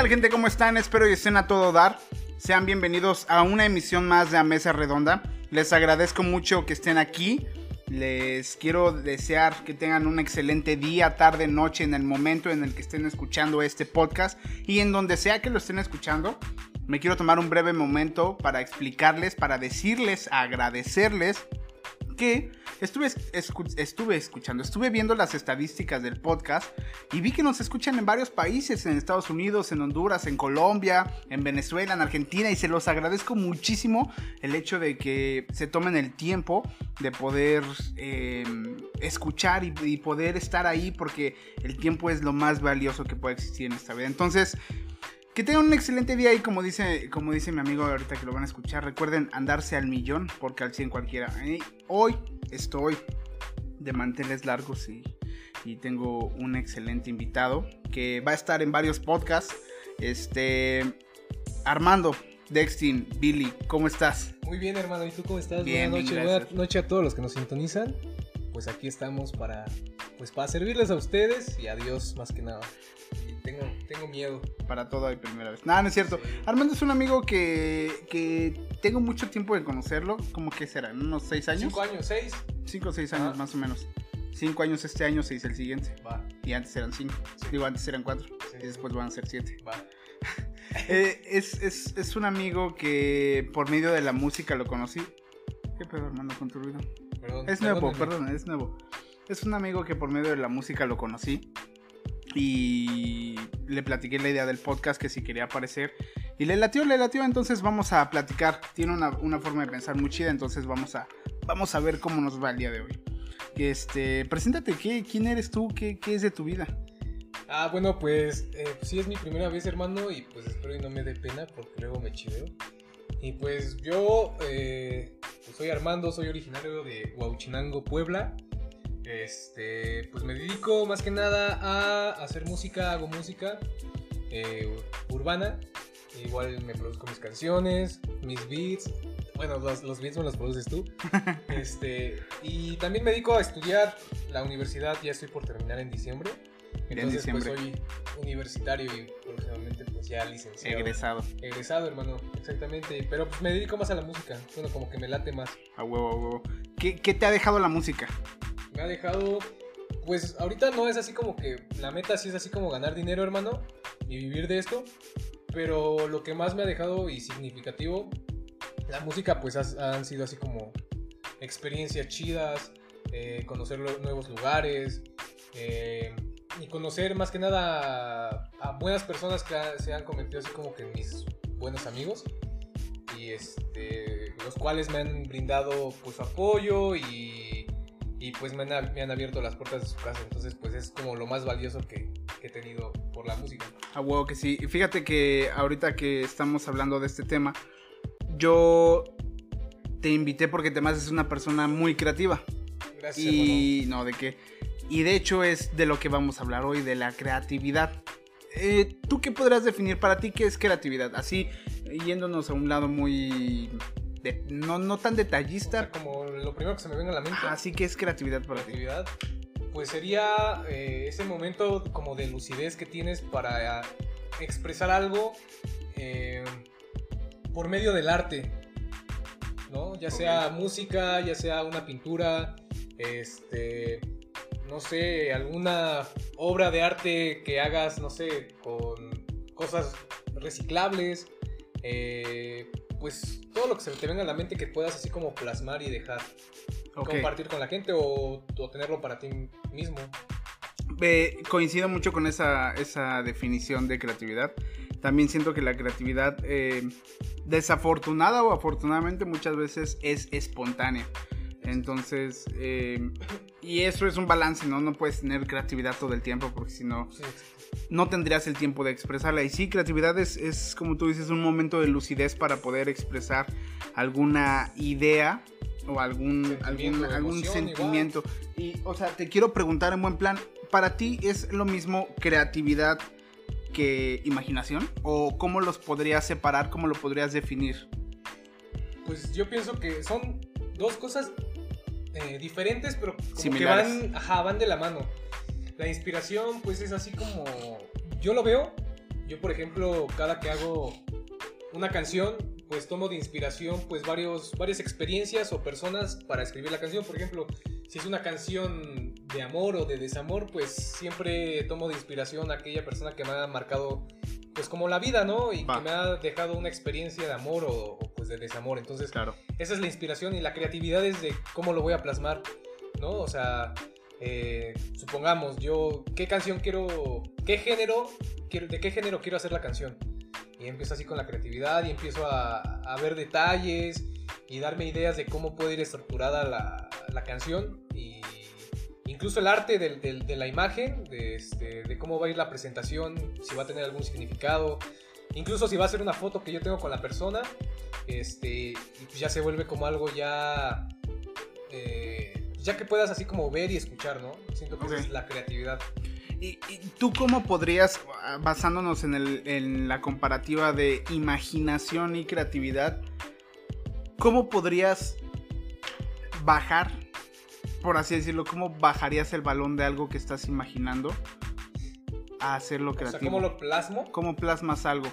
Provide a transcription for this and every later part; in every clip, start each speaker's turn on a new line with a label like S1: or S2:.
S1: tal gente? ¿Cómo están? Espero que estén a todo dar. Sean bienvenidos a una emisión más de A Mesa Redonda. Les agradezco mucho que estén aquí. Les quiero desear que tengan un excelente día, tarde, noche en el momento en el que estén escuchando este podcast y en donde sea que lo estén escuchando. Me quiero tomar un breve momento para explicarles, para decirles, agradecerles estuve, escuchando, estuve viendo las estadísticas del podcast y vi que nos escuchan en varios países, en Estados Unidos, en Honduras, en Colombia, en Venezuela, en Argentina y se los agradezco muchísimo el hecho de que se tomen el tiempo de poder eh, escuchar y, y poder estar ahí porque el tiempo es lo más valioso que puede existir en esta vida. Entonces, que tengan un excelente día y como dice, como dice mi amigo ahorita que lo van a escuchar, recuerden andarse al millón porque al 100 cualquiera. hoy estoy de manteles largos y, y, tengo un excelente invitado que va a estar en varios podcasts. Este Armando, Dextin, Billy, ¿cómo estás?
S2: Muy bien, hermano. ¿Y tú cómo estás?
S1: Bien,
S2: buenas noches. Buenas noches a todos los que nos sintonizan. Pues aquí estamos para pues para servirles a ustedes y a Dios más que nada. Tengo, tengo miedo.
S1: Para todo hay primera vez. Nada, no es cierto. Armando es un amigo que, que tengo mucho tiempo de conocerlo. ¿Cómo que será? ¿Unos seis años?
S2: Cinco años, seis.
S1: Cinco o seis años, más o menos. Cinco años este año, seis el siguiente.
S2: Va.
S1: Y antes eran cinco. Digo, antes eran cuatro. Y después van a ser siete.
S2: Va.
S1: eh, es, es, es un amigo que por medio de la música lo conocí. ¿Qué pedo, Armando, con tu ruido?
S2: Perdón.
S1: Es nuevo, perdón, es nuevo. Es un amigo que por medio de la música lo conocí y le platiqué la idea del podcast que si quería aparecer y le latió, le latió, entonces vamos a platicar. Tiene una, una, forma de pensar muy chida, entonces vamos a, vamos a ver cómo nos va el día de hoy. Este, preséntate, ¿qué, ¿quién eres tú? ¿Qué, ¿Qué, es de tu vida?
S2: Ah, bueno, pues eh, sí es mi primera vez, hermano, y pues espero y no me dé pena porque luego me chiveo. Y pues yo eh, pues soy Armando, soy originario de Huauchinango, Puebla. Este, pues me dedico más que nada a hacer música, hago música eh, urbana. Igual me produzco mis canciones, mis beats. Bueno, los, los beats me los produces tú. este, y también me dedico a estudiar la universidad. Ya estoy por terminar en diciembre. Entonces,
S1: diciembre.
S2: pues soy universitario y próximamente pues ya licenciado.
S1: Egresado.
S2: Egresado, hermano, exactamente. Pero pues me dedico más a la música. Bueno, como que me late más.
S1: A huevo, a huevo. ¿Qué, qué te ha dejado la música?
S2: Me ha dejado, pues ahorita no es así como que la meta sí es así como ganar dinero, hermano, y vivir de esto, pero lo que más me ha dejado y significativo, la música pues has, han sido así como experiencias chidas, eh, conocer nuevos lugares, eh, y conocer más que nada a, buenas personas que se han convertido así como que mis buenos amigos y este los cuales me han brindado pues apoyo y y pues me han, me han, abierto las puertas de su casa. Entonces, pues es como lo más valioso que, que he tenido por la música.
S1: A huevo que sí. Fíjate que ahorita que estamos hablando de este tema, yo te invité porque te es una persona muy creativa.
S2: Gracias.
S1: Y hermano. no, de qué. Y de hecho es de lo que vamos a hablar hoy, de la creatividad. Eh, ¿Tú qué podrías definir para ti qué es creatividad? Así, yéndonos a un lado muy de, no, no tan detallista.
S2: O sea, como lo primero que se me viene a la mente.
S1: Así que es creatividad para
S2: creatividad, ti. Pues sería eh, ese momento como de lucidez que tienes para expresar algo eh, por medio del arte. ¿No? Ya sea okay. música, ya sea una pintura, este. No sé, alguna obra de arte que hagas, no sé, con cosas reciclables. Eh, pues todo lo que se te venga a la mente que puedas así como plasmar y dejar. Okay. Compartir con la gente o, o, tenerlo para ti mismo.
S1: Eh, coincido mucho con esa, esa, definición de creatividad. También siento que la creatividad, eh, desafortunada o afortunadamente, muchas veces es espontánea. Entonces, eh, y eso es un balance, ¿no? No puedes tener creatividad todo el tiempo porque si no,
S2: sí,
S1: no tendrías el tiempo de expresarla. Y sí, creatividad es, es, como tú dices, un momento de lucidez para poder expresar alguna idea o algún, algún, algún sentimiento. Igual. Y, o sea, te quiero preguntar en buen plan, ¿para ti es lo mismo creatividad que imaginación? ¿O cómo los podrías separar, cómo lo podrías definir?
S2: Pues yo pienso que son dos cosas eh, diferentes, pero como
S1: Similares.
S2: que van, ajá, van de la mano. La inspiración, pues es así como. Yo lo veo. yo por ejemplo, cada que hago una canción, pues tomo de inspiración pues varios, varias experiencias o personas para escribir la canción. Por ejemplo, si es una canción de amor o de desamor, pues siempre tomo de inspiración a aquella persona que me ha marcado pues como la vida, ¿no? Y que me ha dejado una experiencia de amor o, pues de desamor. Entonces,
S1: claro.
S2: esa es la inspiración y la creatividad es de cómo lo voy a plasmar, ¿no? O sea, eh, supongamos, yo, ¿qué canción quiero, qué género, de qué género quiero hacer la canción? Y empiezo así con la creatividad y empiezo a, ver detalles y darme ideas de cómo puede ir estructurada la, canción y incluso el arte de, la imagen, este, de, cómo va a ir la presentación, si va a tener algún significado, incluso si va a ser una foto que yo tengo con la persona, este, pues ya se vuelve como algo ya, ya que puedas así como ver y escuchar, ¿no? Siento que es la creatividad.
S1: ¿Y, tú cómo podrías, basándonos en, en la comparativa de imaginación y creatividad, cómo podrías bajar por así decirlo, ¿cómo bajarías el balón de algo que estás imaginando a hacerlo creativo? O sea,
S2: ¿cómo lo plasmo?
S1: ¿Cómo plasmas algo?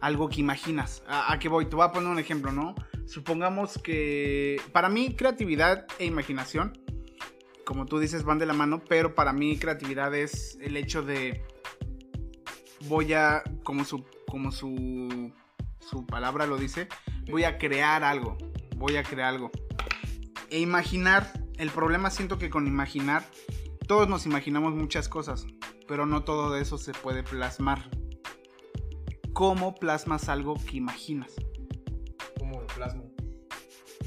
S1: Algo que imaginas. ¿A, qué voy? Te voy a poner un ejemplo, ¿no? Supongamos que para mí creatividad e imaginación, como tú dices, van de la mano, pero para mí creatividad es el hecho de voy a, como su, como su, su palabra lo dice, voy a crear algo, voy a crear algo. E imaginar el problema siento que con imaginar, todos nos imaginamos muchas cosas, pero no todo eso se puede plasmar. ¿Cómo plasmas algo que imaginas?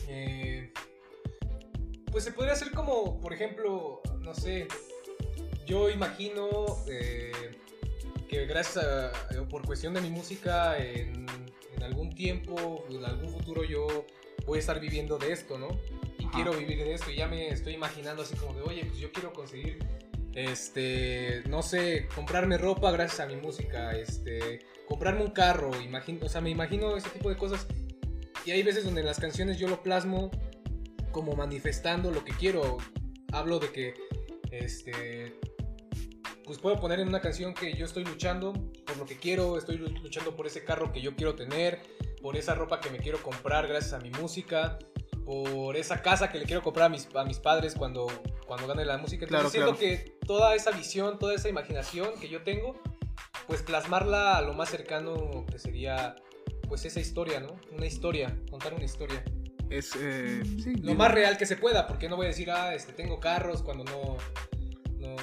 S2: Eh, pues se podría hacer como, por ejemplo, no sé, yo imagino eh, que gracias a, por cuestión de mi música, en, en algún tiempo, en algún futuro yo voy a estar viviendo de esto, ¿no? quiero vivir de esto y ya me estoy imaginando así como de, oye, pues yo quiero conseguir, este, no sé, comprarme ropa gracias a mi música, este, comprarme un carro, imagino, o sea, me imagino ese tipo de cosas. Y hay veces donde en las canciones yo lo plasmo como manifestando lo que quiero. Hablo de que, este, pues puedo poner en una canción que yo estoy luchando por lo que quiero, estoy luchando por ese carro que yo quiero tener, por esa ropa que me quiero comprar gracias a mi música, por esa casa que le quiero comprar a mis, a mis padres cuando, cuando gane la música. Entonces siento que toda esa visión, toda esa imaginación que yo tengo, pues plasmarla a lo más cercano que sería pues esa historia, ¿no? Una historia, contar una historia.
S1: Es eh,
S2: lo más real que se pueda, porque no voy a decir, ah, este, tengo carros cuando no, no,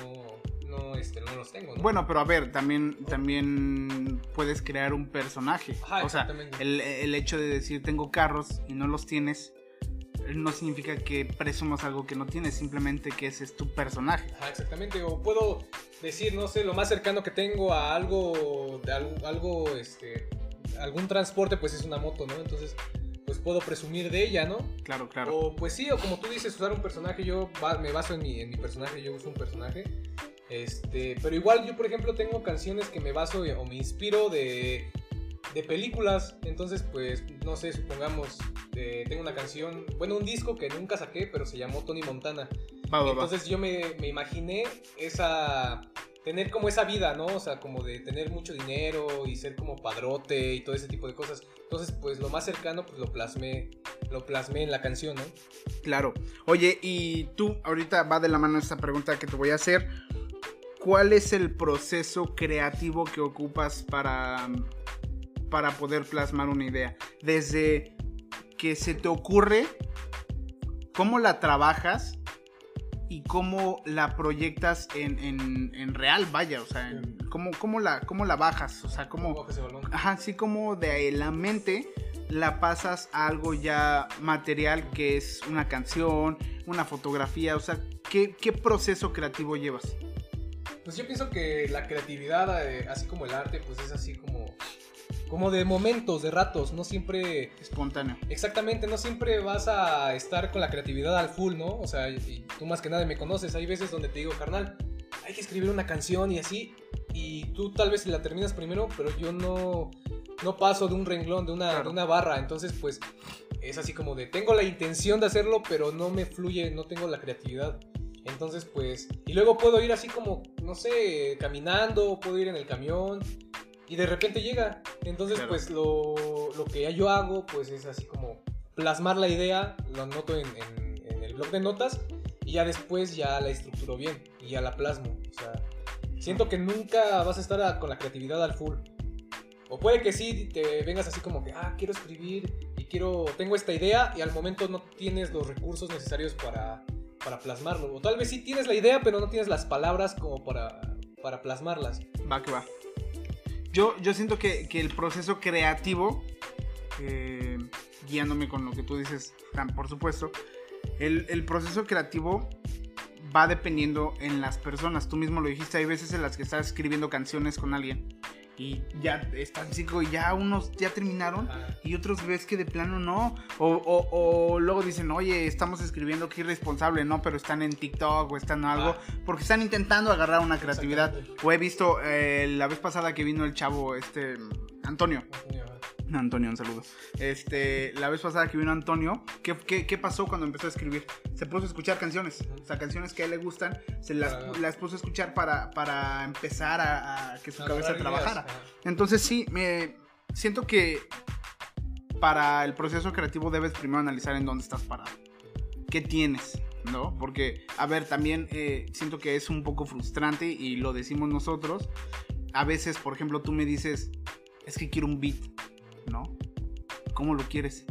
S2: no, este, no los tengo, ¿no?
S1: Bueno, pero a ver, también, también puedes crear un personaje. o sea, el, el hecho de decir tengo carros y no los tienes, no significa que presumas algo que no tienes, simplemente que ese es tu personaje.
S2: exactamente, o puedo decir, no sé, lo más cercano que tengo a algo, de algo, este, algún transporte, pues es una moto, ¿no? Entonces, pues puedo presumir de ella, ¿no?
S1: Claro, claro.
S2: O pues sí, o como tú dices, usar un personaje, yo me baso en mi, en mi personaje, yo uso un personaje. Este, pero igual yo, por ejemplo, tengo canciones que me baso o me inspiro de de películas. Entonces, pues, no sé, supongamos, eh, tengo una canción, bueno, un disco que nunca saqué, pero se llamó Tony Montana. Entonces yo me, me, imaginé esa, tener como esa vida, ¿no? O sea, como de tener mucho dinero y ser como padrote y todo ese tipo de cosas. Entonces, pues lo más cercano, pues lo plasmé, lo plasmé en la canción, ¿no?
S1: Claro. Oye, y tú, ahorita va de la mano esta pregunta que te voy a hacer. ¿Cuál es el proceso creativo que ocupas para para poder plasmar una idea. Desde que se te ocurre, cómo la trabajas y cómo la proyectas en, real, vaya, o sea, cómo, la, cómo la bajas, o sea, cómo... Ajá, sí, como de la mente la pasas a algo ya material que es una canción, una fotografía, o sea, ¿qué, qué proceso creativo llevas?
S2: Pues yo pienso que la creatividad, eh, así como el arte, pues es así como como de momentos, de ratos, no siempre...
S1: Espontáneo.
S2: Exactamente, no siempre vas a estar con la creatividad al full, ¿no? O sea, tú más que nada me conoces, hay veces donde te digo, carnal, hay que escribir una canción y así, y tú tal vez la terminas primero, pero yo no, no paso de un renglón, de una, de una barra, entonces pues es así como de, tengo la intención de hacerlo, pero no me fluye, no tengo la creatividad. Entonces, pues, y luego puedo ir así como, no sé, caminando, puedo ir en el camión, y de repente llega. Entonces,
S1: Claro.
S2: pues lo, lo que yo hago, pues es así como plasmar la idea, lo anoto en, en- en el blog de notas y ya después ya la estructuro bien y ya la plasmo. O sea, siento que nunca vas a estar a- con la creatividad al full. O puede que sí te vengas así como que, ah, quiero escribir y quiero, tengo esta idea y al momento no tienes los recursos necesarios para, para plasmarlo. O tal vez sí tienes la idea, pero no tienes las palabras como para, para plasmarlas.
S1: Va que va. Yo, yo siento que, que el proceso creativo, eh, guiándome con lo que tú dices, por supuesto, el, el proceso creativo va dependiendo en las personas. Tú mismo lo dijiste, hay veces en las que estás escribiendo canciones con alguien y ya están cinco y ya unos ya terminaron y otros ves que de plano no. O, o- o luego dicen, oye, estamos escribiendo que irresponsable, ¿no? Pero están en TikTok o están en algo.
S2: Ah.
S1: Porque están intentando agarrar una creatividad. O he visto eh, la vez pasada que vino el chavo, este, Antonio. Antonio, un saludo. Este, la vez pasada que vino Antonio, ¿qué, qué, qué pasó cuando empezó a escribir? Se puso a escuchar canciones. O sea, canciones que a él le gustan, se las, puso a escuchar para, para empezar a, a que su cabeza
S2: ideas,
S1: trabajara. Entonces sí, me siento que para el proceso creativo debes primero analizar en dónde estás parado. ¿Qué tienes? ¿No? Porque, a ver, también eh, siento que es un poco frustrante y lo decimos nosotros. A veces, por ejemplo, tú me dices, es que quiero un beat, ¿no? ¿Cómo lo quieres?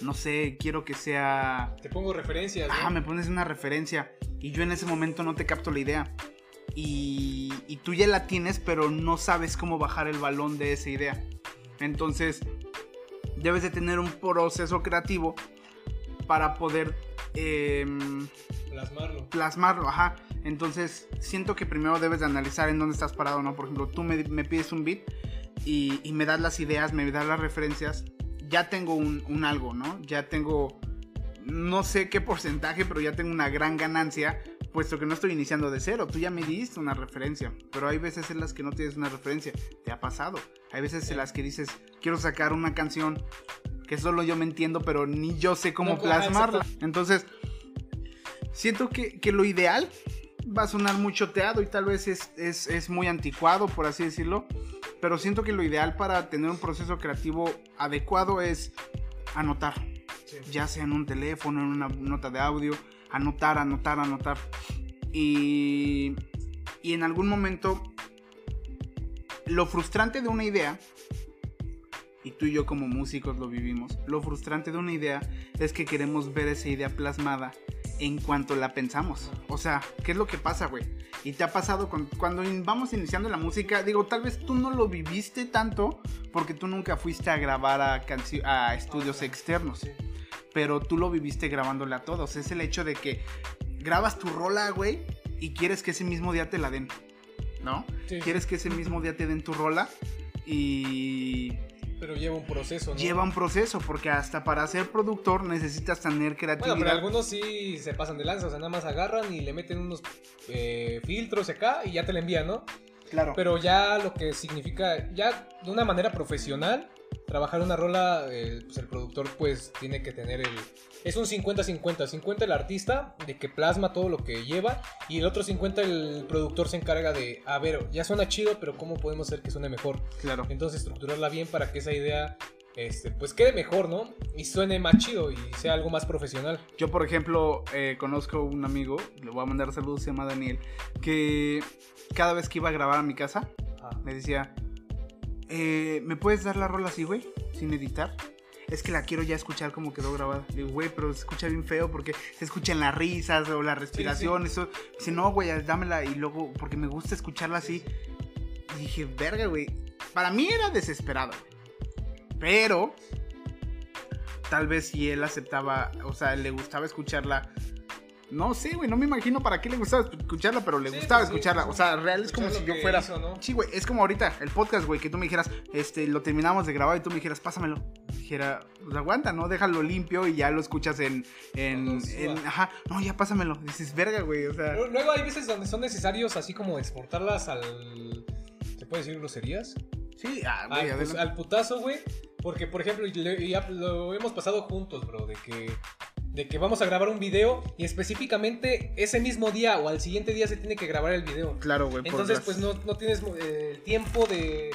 S1: No sé, quiero que sea...
S2: Te pongo referencias. ¿no?
S1: Ah, me pones una referencia y yo en ese momento no te capto la idea. Y, y tú ya la tienes, pero no sabes cómo bajar el balón de esa idea. Entonces, debes de tener un proceso creativo para poder em,
S2: Plasmarlo.
S1: plasmarlo, ajá. Entonces, siento que primero debes de analizar en dónde estás parado, ¿no? Por ejemplo, tú me, me pides un beat y, y me das las ideas, me das las referencias. Ya tengo un, un algo, ¿no? Ya tengo, no sé qué porcentaje, pero ya tengo una gran ganancia, puesto que no estoy iniciando de cero. Tú ya me diste una referencia, pero hay veces en las que no tienes una referencia. Te ha pasado. Hay veces en las que dices, quiero sacar una canción que solo yo me entiendo, pero ni yo sé cómo
S2: No,
S1: plasmarla. Entonces, siento que, que lo ideal va a sonar muy choteado y tal vez es, es, es muy anticuado, por así decirlo. Pero siento que lo ideal para tener un proceso creativo adecuado es anotar,
S2: Sí.
S1: ya sea en un teléfono, en una nota de audio, anotar, anotar, anotar. Y, y en algún momento, lo frustrante de una idea, y tú y yo como músicos lo vivimos, lo frustrante de una idea es que queremos ver esa idea plasmada en cuanto la pensamos. O sea, ¿qué es lo que pasa, güey? Y te ha pasado con- cuando vamos iniciando la música, digo, tal vez tú no lo viviste tanto porque tú nunca fuiste a grabar a, a estudios externos pero tú lo viviste grabándole a todos. Es el hecho de que grabas tu rola, güey, y quieres que ese mismo día te la den, ¿no?
S2: Sí.
S1: Quieres que ese mismo día te den tu rola y
S2: Pero lleva un proceso, ¿no?
S1: lleva un proceso, porque hasta para ser productor necesitas tener creatividad.
S2: Bueno, pero algunos sí se pasan de lanza, o sea, nada más agarran y le meten unos eh, filtros acá y ya te la envían, ¿no?
S1: Claro.
S2: Pero ya lo que significa, ya de una manera profesional, trabajar una rola, eh, pues el productor pues tiene que tener el... Es un 50-50, 50 el artista de que plasma todo lo que lleva y el otro 50 el productor se encarga de, a ver, ya suena chido, pero ¿cómo podemos hacer que suene mejor?
S1: claro.
S2: Entonces estructurarla bien para que esa idea este, pues quede mejor, ¿no? Y suene más chido y sea algo más profesional.
S1: Yo, por ejemplo, eh, conozco un amigo, le voy a mandar saludos, se llama Daniel, que cada vez que iba a grabar a mi casa, me decía, eh, ¿me puedes dar la rola así, güey? Sin editar. Es que la quiero ya escuchar como quedó grabada. Le digo, güey, pero se escucha bien feo porque se escuchan las risas o la respiración. Eso. Dice, no, güey, dámela. Y luego, porque me gusta escucharla así. Y dije, verga, güey. Para mí era desesperado. Pero, tal vez si él aceptaba, o sea, le gustaba escucharla. No sé, güey, no me imagino para qué le gustaba escucharla, pero le
S2: Sí,
S1: gustaba
S2: pues
S1: escucharla. O sea, real es como si yo fuera.
S2: hizo, ¿no?
S1: Sí, güey, es como ahorita el podcast, güey, que tú me dijeras, este, lo terminamos de grabar y tú me dijeras, pásamelo. Dijera, pues aguanta, ¿no? Déjalo limpio y ya lo escuchas en. en, ajá, no, ya pásamelo. Dices, verga, güey, o sea.
S2: Luego hay veces donde son necesarios así como exportarlas al... ¿Se puede decir groserías?
S1: Sí, ah, güey,
S2: al, pues, al putazo, güey. Porque, por ejemplo, ya lo hemos pasado juntos, bro, de que, de que vamos a grabar un video y específicamente ese mismo día o al siguiente día se tiene que grabar el video.
S1: Claro, güey. por
S2: Entonces, pues no, no tienes eh, tiempo de,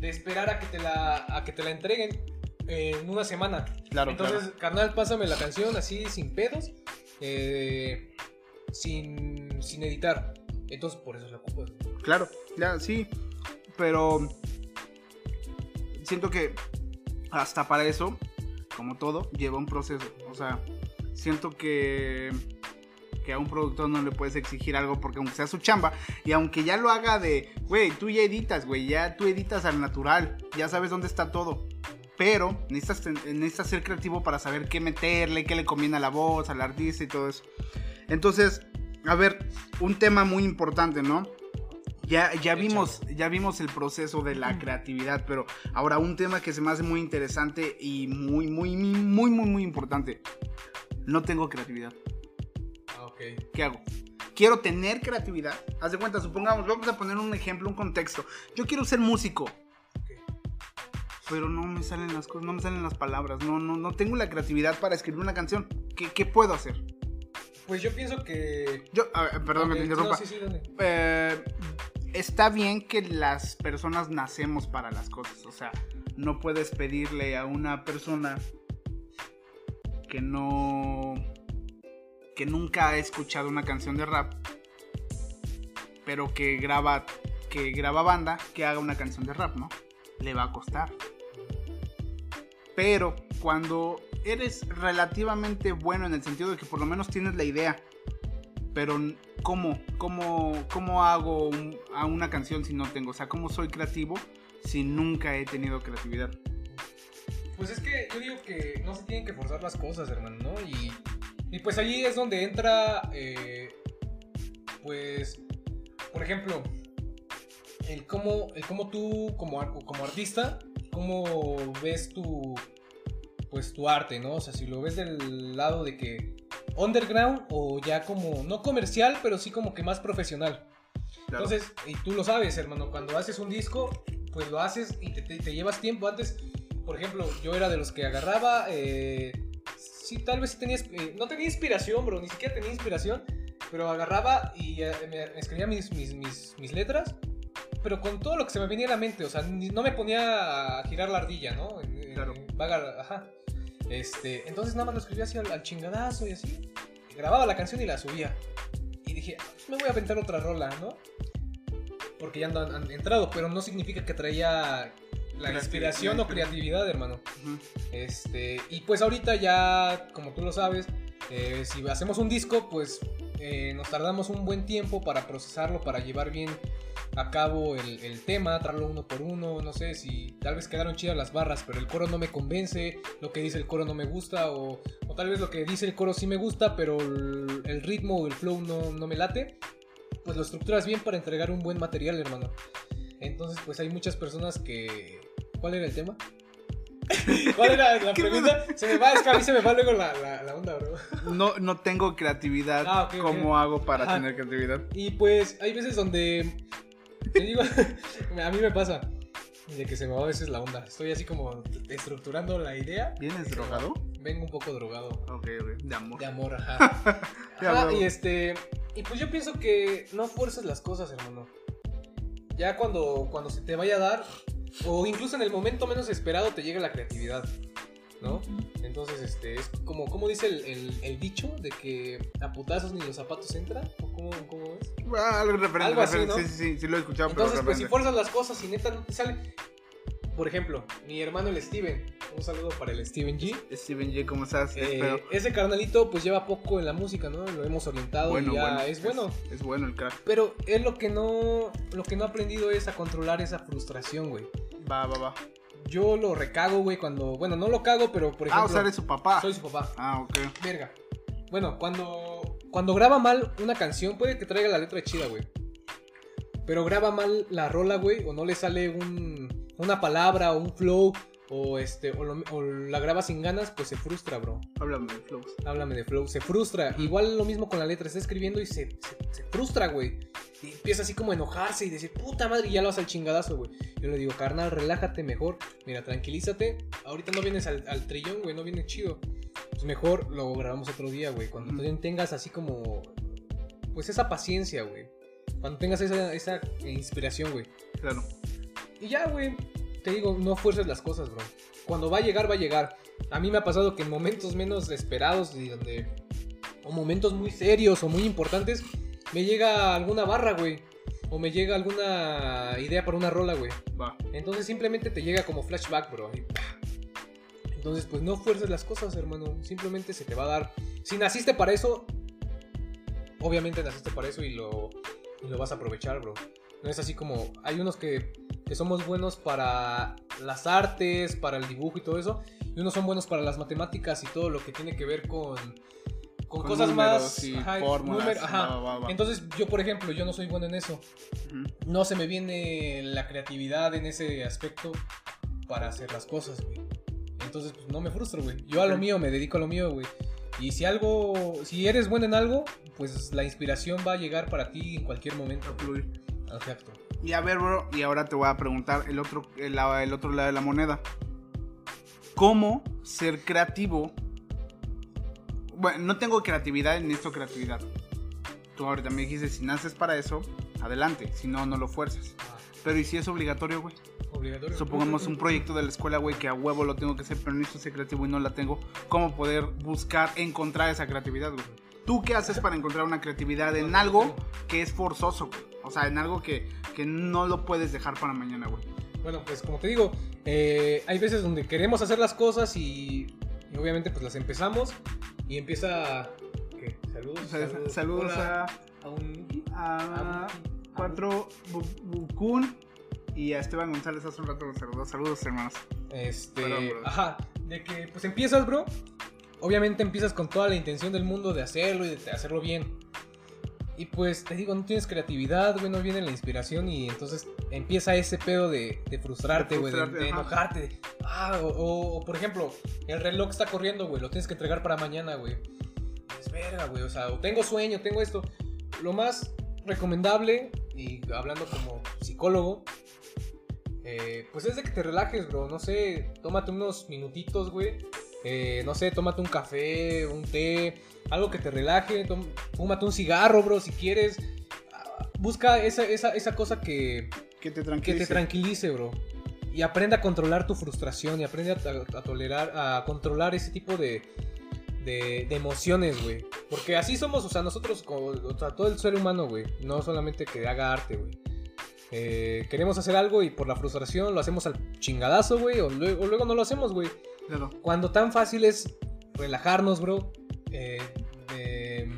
S2: de esperar a que te la, a que te la entreguen en una semana.
S1: Claro,
S2: Entonces, carnal, pásame la canción así sin pedos, eh, sin, sin editar. Entonces, por eso la ocupo.
S1: Claro, ya, sí. Pero siento que hasta para eso, como todo, lleva un proceso. O sea, siento que que a un productor no le puedes exigir algo porque aunque sea su chamba y aunque ya lo haga de, güey, tú ya editas, güey, ya tú editas al natural, ya sabes dónde está todo. Pero necesitas, necesitas ser creativo para saber qué meterle, qué le conviene a la voz, al artista y todo eso. Entonces, a ver, un tema muy importante, ¿no? Ya, ya, vimos, ya vimos el proceso de la creatividad, pero ahora un tema que se me hace muy interesante y muy, muy, muy, muy, muy, importante. No tengo creatividad.
S2: Ah, ok.
S1: ¿Qué hago? Quiero tener creatividad. Haz de cuenta, supongamos, vamos a poner un ejemplo, un contexto. Yo quiero ser músico, pero no me salen las cosas, no me salen las palabras. No, no, no tengo la creatividad para escribir una canción. ¿Qué, qué puedo hacer?
S2: Pues yo pienso que.
S1: Yo, a ver, perdón
S2: Ok,
S1: que te interrumpa.
S2: no, sí, sí.
S1: Eh, está bien que las personas nacemos para las cosas. O sea, no puedes pedirle a una persona que no. que nunca ha escuchado una canción de rap, pero que graba. que graba banda, que haga una canción de rap, ¿no? Le va a costar. Pero cuando eres relativamente bueno en el sentido de que por lo menos tienes la idea, pero ¿cómo, cómo, cómo hago a una canción si no tengo? O sea, ¿cómo soy creativo si nunca he tenido creatividad?
S2: Pues es que yo digo que no se tienen que forzar las cosas, hermano, ¿no? Y, y pues allí es donde entra, eh, pues, por ejemplo, el cómo, el cómo tú como, como artista, cómo ves tu, pues tu arte, ¿no? O sea, si lo ves del lado de que underground o ya como, no comercial, pero sí como que más profesional.
S1: Claro.
S2: Entonces, y tú lo sabes, hermano, cuando haces un disco, pues lo haces y te, te- te llevas tiempo. Antes, por ejemplo, yo era de los que agarraba, eh, sí, tal vez sí tenía, eh, no tenía inspiración, bro, ni siquiera tenía inspiración, pero agarraba y eh, me, escribía mis, mis, mis, mis letras, pero con todo lo que se me venía a la mente, o sea, no me ponía a girar la ardilla, ¿no?
S1: Claro.
S2: vaga- ajá. Este, entonces nada más lo escribía así al, al chingadazo y así. Grababa la canción y la subía. Y dije, "Ah, pues me voy a aventar otra rola, ¿no? Porque ya han entrado, pero no significa que traía la inspiración o creatividad, hermano. Este, y pues ahorita ya, como tú lo sabes, eh, si hacemos un disco, pues eh, nos tardamos un buen tiempo para procesarlo, para llevar bien a cabo el, tema, traerlo uno por uno, no sé si tal vez quedaron chidas las barras, pero el coro no me convence, lo que dice el coro no me gusta, o, o tal vez lo que dice el coro sí me gusta, pero el, el ritmo o el flow no, no me late, pues lo estructuras bien para entregar un buen material, hermano. Entonces, pues hay muchas personas que... ¿Cuál era el tema? ¿Cuál era la
S1: ¿Qué
S2: pregunta? Se me va, es que a mí se me va luego la, la, la onda, bro.
S1: No, no tengo creatividad.
S2: Ah.
S1: ¿Cómo hago para
S2: Ajá.
S1: tener creatividad?
S2: Y pues hay veces donde... Te digo, a mí me pasa. De que se me va a veces la onda. Estoy así como estructurando la idea.
S1: ¿Vienes drogado?
S2: Vengo un poco drogado.
S1: Ok, ok. De amor.
S2: De amor, ajá. Ajá, y este. Y pues yo pienso que no fuerces las cosas, hermano. Ya cuando, cuando se te vaya a dar, o incluso en el momento menos esperado, te llega la creatividad. ¿No? Entonces, este, es como, como dice el, el- el dicho de que a putazos ni los zapatos entran. ¿O cómo, cómo es?
S1: Ah, algo referente.
S2: Algo así,
S1: referente.
S2: ¿no?
S1: Sí, sí, sí, sí lo he escuchado,
S2: Entonces,
S1: pero
S2: pues si fuerzas las cosas y neta no te sale. Por ejemplo, mi hermano el Steven. Un saludo para el Steven G.
S1: Steven J, ¿cómo estás?
S2: Eh, ese carnalito pues lleva poco en la música, ¿no? Lo hemos orientado
S1: Bueno,
S2: y ya
S1: bueno.
S2: es bueno.
S1: Es, bueno el crack.
S2: Pero él lo que no lo que no ha aprendido es a controlar esa frustración, güey.
S1: Va, va, va.
S2: Yo lo recago, güey, cuando bueno, no lo cago, pero por ejemplo,
S1: ah, o sea, eres su papá.
S2: soy su papá.
S1: Ah, ok.
S2: Verga. Bueno, cuando cuando graba mal una canción, puede que traiga la letra chida, güey. Pero graba mal la rola, güey, o no le sale un, una palabra o un flow o este o, lo- o la graba sin ganas, pues se frustra, bro.
S1: Háblame de flows.
S2: Háblame de flow, se frustra. Igual lo mismo con la letra, está escribiendo y se, se- se frustra, güey. Y empieza así como a enojarse y decir, puta madre, y ya lo hace al chingadazo, güey. Yo le digo, carnal, relájate mejor. Mira, tranquilízate. Ahorita no vienes al, al trillón, güey, no viene chido. Pues mejor lo grabamos otro día, güey. Cuando
S1: Ujú.
S2: también tengas así como, pues esa paciencia, güey. Cuando tengas esa, esa inspiración, güey.
S1: Claro.
S2: Y ya, güey. te digo, no fuerces las cosas, bro. Cuando va a llegar, va a llegar. A mí me ha pasado que en momentos menos esperados y donde. O momentos muy serios o muy importantes, me llega alguna barra, güey. O me llega alguna idea para una rola, güey.
S1: Va.
S2: Entonces simplemente te llega como flashback, bro. Entonces, pues no fuerces las cosas, hermano. Simplemente se te va a dar. Si naciste para eso, obviamente naciste para eso y lo, y lo vas a aprovechar, bro. No es así como. Hay unos que, que somos buenos para las artes, para el dibujo y todo eso. Y unos son buenos para las matemáticas y todo lo que tiene que ver con. Con,
S1: Con
S2: cosas más.
S1: y
S2: ajá,
S1: fórmulas,
S2: número- ajá.
S1: va, va, va.
S2: Entonces, yo, por ejemplo, yo no soy bueno en eso
S1: Ujú.
S2: no se me viene la creatividad en ese aspecto para hacer las cosas, güey. Entonces, pues no me frustro, güey. Yo a lo mío, me dedico a lo mío, güey. Y si algo, si eres bueno en algo, pues la inspiración va a llegar para ti en cualquier momento.
S1: A fluir.
S2: Exacto.
S1: Y a ver, bro, y ahora te voy a preguntar el otro, el, el otro lado de la moneda. ¿Cómo ser creativo? Bueno, no tengo creatividad, necesito creatividad. Tú ahorita me dijiste, si naces para eso, adelante. Si no, no lo fuerzas. Pero ¿y si es obligatorio, güey?
S2: Obligatorio.
S1: Supongamos un proyecto de la escuela, güey, que a huevo lo tengo que hacer, pero necesito ser creativo y no la tengo. ¿Cómo poder buscar, encontrar esa creatividad, güey? ¿Tú qué haces para encontrar una creatividad en algo que es forzoso, güey? O sea, en algo que, que no lo puedes dejar para mañana, güey.
S2: Bueno, pues como te digo, eh, hay veces donde queremos hacer las cosas y, y obviamente pues las empezamos y empieza... ¿Qué? Saludos.
S1: Saludos a,
S2: a un...
S1: a
S2: a-
S1: cuatro Bu- Bukun y a Esteban González hace un rato los saludos. Saludos, hermanos.
S2: Este,
S1: Perdón,
S2: ajá, de que pues empiezas, bro. Obviamente empiezas con toda la intención del mundo de hacerlo y de hacerlo bien. Y pues te digo, no tienes creatividad, güey, no viene la inspiración y entonces empieza ese pedo de, de frustrarte, güey, de, enojarte. ah, o, o- o, por ejemplo, el reloj está corriendo, güey, lo tienes que entregar para mañana, güey. Es verga, güey, o sea, o tengo sueño, tengo esto. Lo más recomendable, y hablando como psicólogo, eh, pues es de que te relajes, bro. No sé, tómate unos minutitos, güey. Eh, no sé, tómate un café, un té, algo que te relaje. fúmate un cigarro, bro, si quieres. Busca esa, esa, esa cosa que,
S1: Que te
S2: que
S1: tranquilice.
S2: te tranquilice, bro. Y aprende a controlar tu frustración y aprende a, a tolerar, a controlar ese tipo de, de, de emociones, güey. Porque así somos, o sea, nosotros, como, o sea, todo el ser humano, güey. No solamente que haga arte, güey. Eh, queremos hacer algo y por la frustración lo hacemos al chingadazo, güey. O luego, o luego no lo hacemos, güey.
S1: Claro.
S2: Cuando tan fácil es relajarnos, bro. eh, eh,